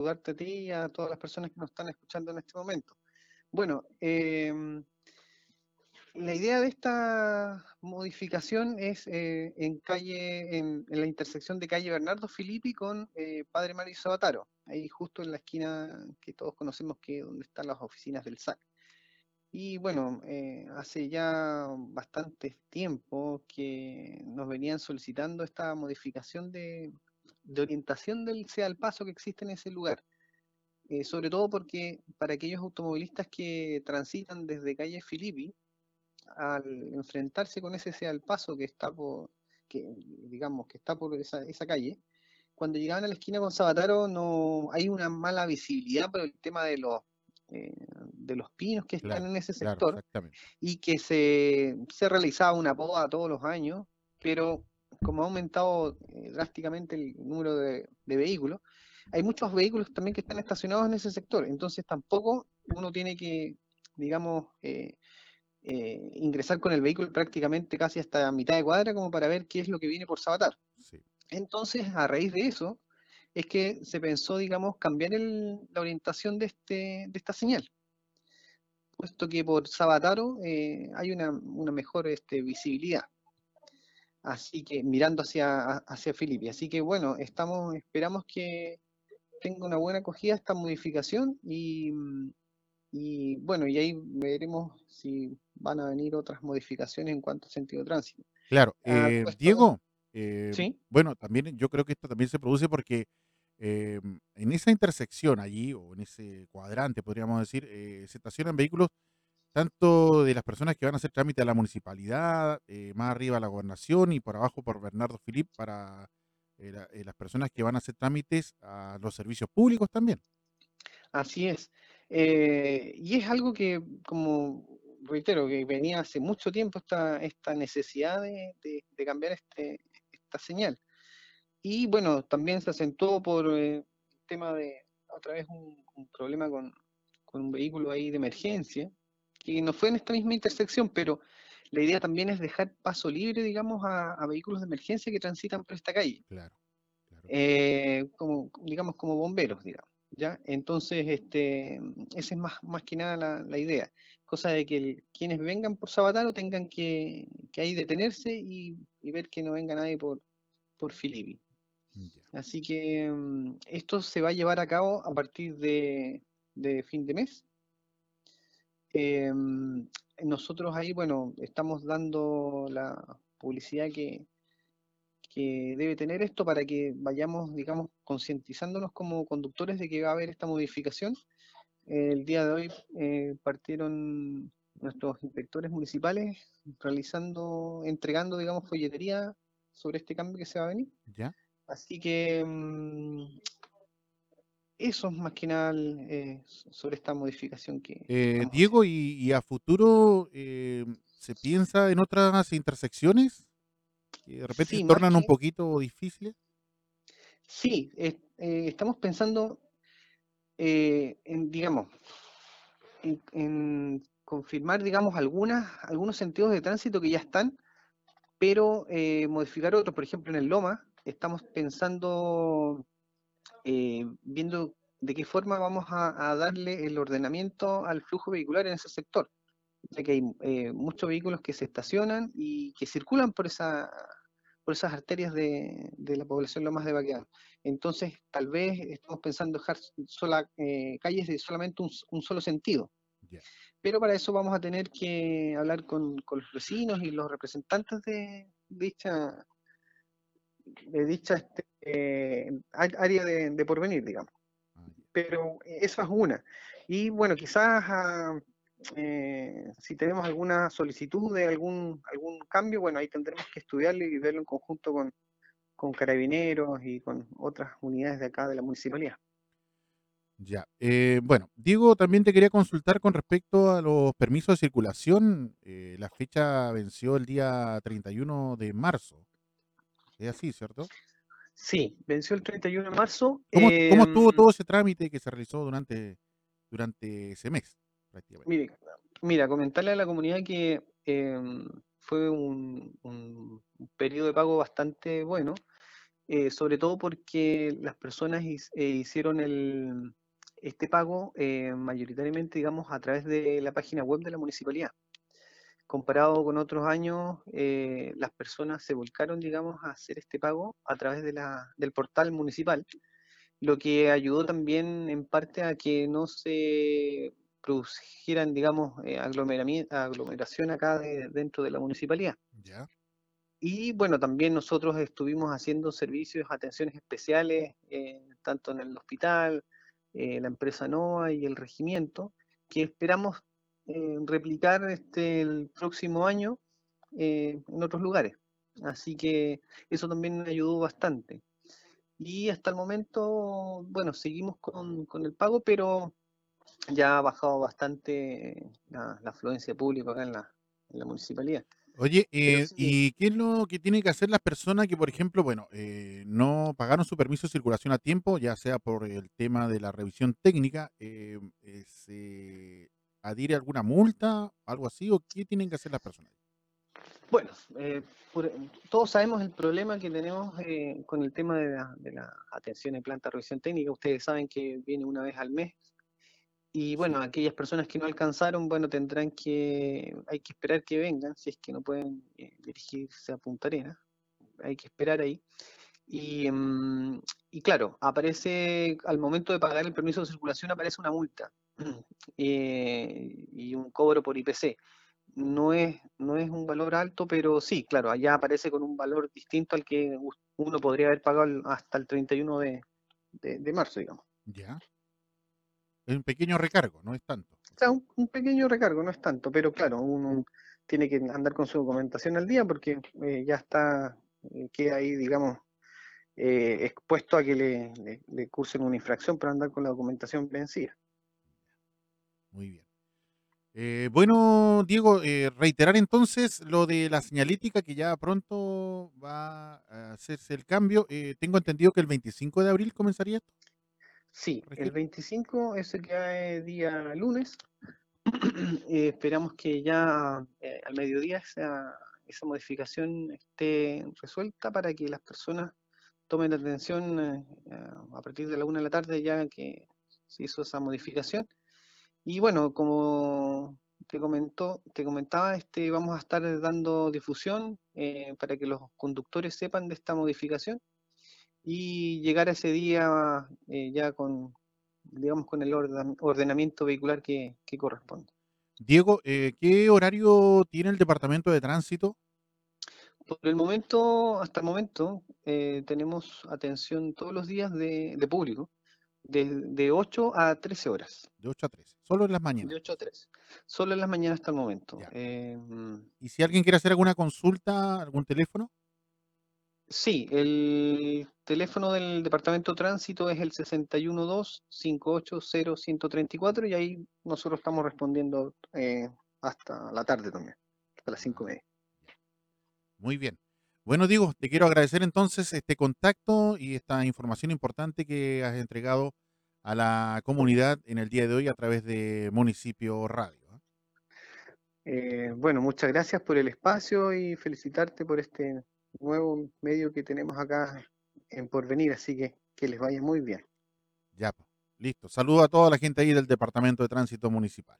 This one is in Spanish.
saludarte a ti y a todas las personas que nos están escuchando en este momento. Bueno, em, la idea de esta modificación es eh, en calle, en, la intersección de calle Bernardo Filippi con eh, Padre Mario Sabataro, ahí justo en la esquina que todos conocemos que donde están las oficinas del SAC. Y bueno, eh, hace ya bastante tiempo que nos venían solicitando esta modificación de, orientación del sea al paso que existe en ese lugar. sobre todo porque para aquellos automovilistas que transitan desde calle Filippi, al enfrentarse con ese sea al paso que está por, que, digamos, que está por esa, esa calle, cuando llegaban a la esquina con Sabataro no hay una mala visibilidad por el tema de los eh, de los pinos que están en ese sector y que se, se realizaba una poda todos los años, pero como ha aumentado eh, drásticamente el número de, vehículos, hay muchos vehículos también que están estacionados en ese sector, entonces tampoco uno tiene que, digamos, eh, eh, ingresar con el vehículo prácticamente casi hasta mitad de cuadra como para ver qué es lo que viene por Sabatar. Entonces, a raíz de eso, es que se pensó, digamos, cambiar la orientación de, este, de esta señal. Puesto que por Sabataro eh, hay una, mejor este, visibilidad. Así que mirando hacia, hacia Filipe. Así que bueno, estamos, esperamos que tenga una buena acogida esta modificación y, y bueno, y ahí veremos si van a venir otras modificaciones en cuanto a sentido de tránsito. Claro, ah, eh, Diego, eh, ¿Sí? bueno, también yo creo que esto también se produce porque em, en esa intersección allí, o en ese cuadrante, podríamos decir, eh, se estacionan vehículos tanto de las personas que van a hacer trámite a la municipalidad, más arriba a la gobernación y por abajo por Bernardo Filip para las personas que van a hacer trámites a los servicios públicos también. Así es. y es algo que, como reitero, que venía hace mucho tiempo esta, esta necesidad de, cambiar este, esta señal. Y bueno, también se acentuó por eh, el tema de, otra vez, un, problema con, un vehículo ahí de emergencia, que no fue en esta misma intersección, pero la idea también es dejar paso libre, digamos, a, vehículos de emergencia que transitan por esta calle. Claro. Eh, como, digamos, como bomberos, digamos. ¿ya? Entonces, este, esa es más, más que nada la idea cosa de que quienes vengan por Sabataro tengan que, ahí detenerse y, ver que no venga nadie por, por Filippi. Así que mm, esto se va a llevar a cabo a partir de, fin de mes. Em, nosotros ahí, bueno, estamos dando la publicidad que, que debe tener esto para que vayamos, digamos, concientizándonos como conductores de que va a haber esta modificación el día de hoy eh, partieron nuestros inspectores municipales realizando, entregando, digamos, folletería sobre este cambio que se va a venir. ¿Ya? Así que mm, eso es más que nada eh, sobre esta modificación que... Eh, Diego, ¿y, a futuro se piensa en otras intersecciones? Que de repente se tornan un poquito difíciles. Sí, estamos pensando eh, en, digamos, en, confirmar, digamos, algunas, algunos sentidos de tránsito que ya están, pero eh, modificar otros. Por ejemplo, en el Loma estamos pensando, eh, viendo de qué forma vamos a, darle el ordenamiento al flujo vehicular en ese sector. Ya que hay muchos vehículos que se estacionan y que circulan por esa por esas arterias de, la población Lomas de Baquedano. Entonces, tal vez estamos pensando dejar sola, eh, calles de solamente un, solo sentido. Pero para eso vamos a tener que hablar con, los vecinos y los representantes de dicha, de dicha este, eh, área de, porvenir, digamos. Ah, Pero esa es una. Y bueno, quizás a, eh, si tenemos alguna solicitud de algún, algún cambio, bueno, ahí tendremos que estudiarlo y verlo en conjunto con, carabineros y con otras unidades de acá de la municipalidad. Ya, eh, bueno, Diego, también te quería consultar con respecto a los permisos de circulación. Eh, la fecha venció el día 31 de marzo. Es así, ¿cierto? Sí, venció el 31 de marzo. ¿Cómo, ¿cómo estuvo em, todo ese trámite que se realizó durante, durante ese mes? Mira, comentarle a la comunidad que em, fue un, periodo de pago bastante bueno. eh, sobre todo porque las personas eh, hicieron el, este pago eh, mayoritariamente, digamos, a través de la página web de la municipalidad. Comparado con otros años, las personas se volcaron, digamos, a hacer este pago a través de la, del portal municipal, lo que ayudó también en parte a que no se produjeran, digamos, aglomeración acá dentro de la municipalidad. Ya. Y bueno, también nosotros estuvimos haciendo servicios, atenciones especiales, eh, tanto en el hospital, eh, la empresa NOA y el regimiento, que esperamos eh, replicar este, el próximo año en otros lugares. Así que eso también ayudó bastante. Y hasta el momento, bueno, seguimos con, el pago, pero ya ha bajado bastante la, afluencia pública acá en la municipalidad. Oye, eh, ¿y qué es lo que tienen que hacer las personas que, por ejemplo, bueno, eh, no pagaron su permiso de circulación a tiempo, ya sea por el tema de la revisión técnica, eh, ¿se adhiere alguna multa, algo así, o qué tienen que hacer las personas? Bueno, todos sabemos el problema que tenemos con el tema de la, de la atención en planta de revisión técnica. Ustedes saben que viene una vez al mes y bueno, aquellas personas que no alcanzaron, bueno, tendrán que, hay que esperar que vengan, si es que no pueden eh, dirigirse a Punta Arenas, hay que esperar ahí. Y, mm, y, claro, aparece, al momento de pagar el permiso de circulación, aparece una multa eh, y un cobro por IPC. No es, no es un valor alto, pero sí, claro, allá aparece con un valor distinto al que uno podría haber pagado hasta el 31 de, de, de marzo, digamos. Ya. Es un pequeño recargo, no es tanto. O sea, un, pequeño recargo, no es tanto, pero claro, uno tiene que andar con su documentación al día porque eh, ya está, eh, queda ahí, digamos, eh, expuesto a que le, le, cursen una infracción por andar con la documentación vencida. Muy bien. bueno, Diego, reiterar entonces lo de la señalítica que ya pronto va a hacerse el cambio. tengo entendido que el 25 de abril comenzaría esto. Sí, el 25, ese que es día lunes, eh, esperamos que ya eh, al mediodía esa, esa modificación esté resuelta para que las personas tomen atención eh, a partir de la una de la tarde ya que se hizo esa modificación. Y bueno, como te comentó, te comentaba, este, vamos a estar dando difusión para que los conductores sepan de esta modificación y llegar a ese día eh, ya con, digamos, con el ordenamiento vehicular que, corresponde. Diego, eh, ¿qué horario tiene el Departamento de Tránsito? Por el momento, hasta el momento, eh, tenemos atención todos los días de, público, de, 8 a 13 horas. De 8 a 13, solo en las mañanas. De 8 a 13, solo en las mañanas hasta el momento. ¿Y si alguien quiere hacer alguna consulta, algún teléfono? Sí, el teléfono del Departamento de Tránsito es el 612-580-134 y ahí nosotros estamos respondiendo eh, hasta la tarde también, hasta las 5 y media. Muy bien. Bueno, Diego, te quiero agradecer entonces este contacto y esta información importante que has entregado a la comunidad en el día de hoy a través de Municipio Radio. ¿ah? Eh, bueno, muchas gracias por el espacio y felicitarte por este nuevo medio que tenemos acá en Porvenir, así que que les vaya muy bien. Ya, listo. Saludo a toda la gente ahí del Departamento de Tránsito Municipal.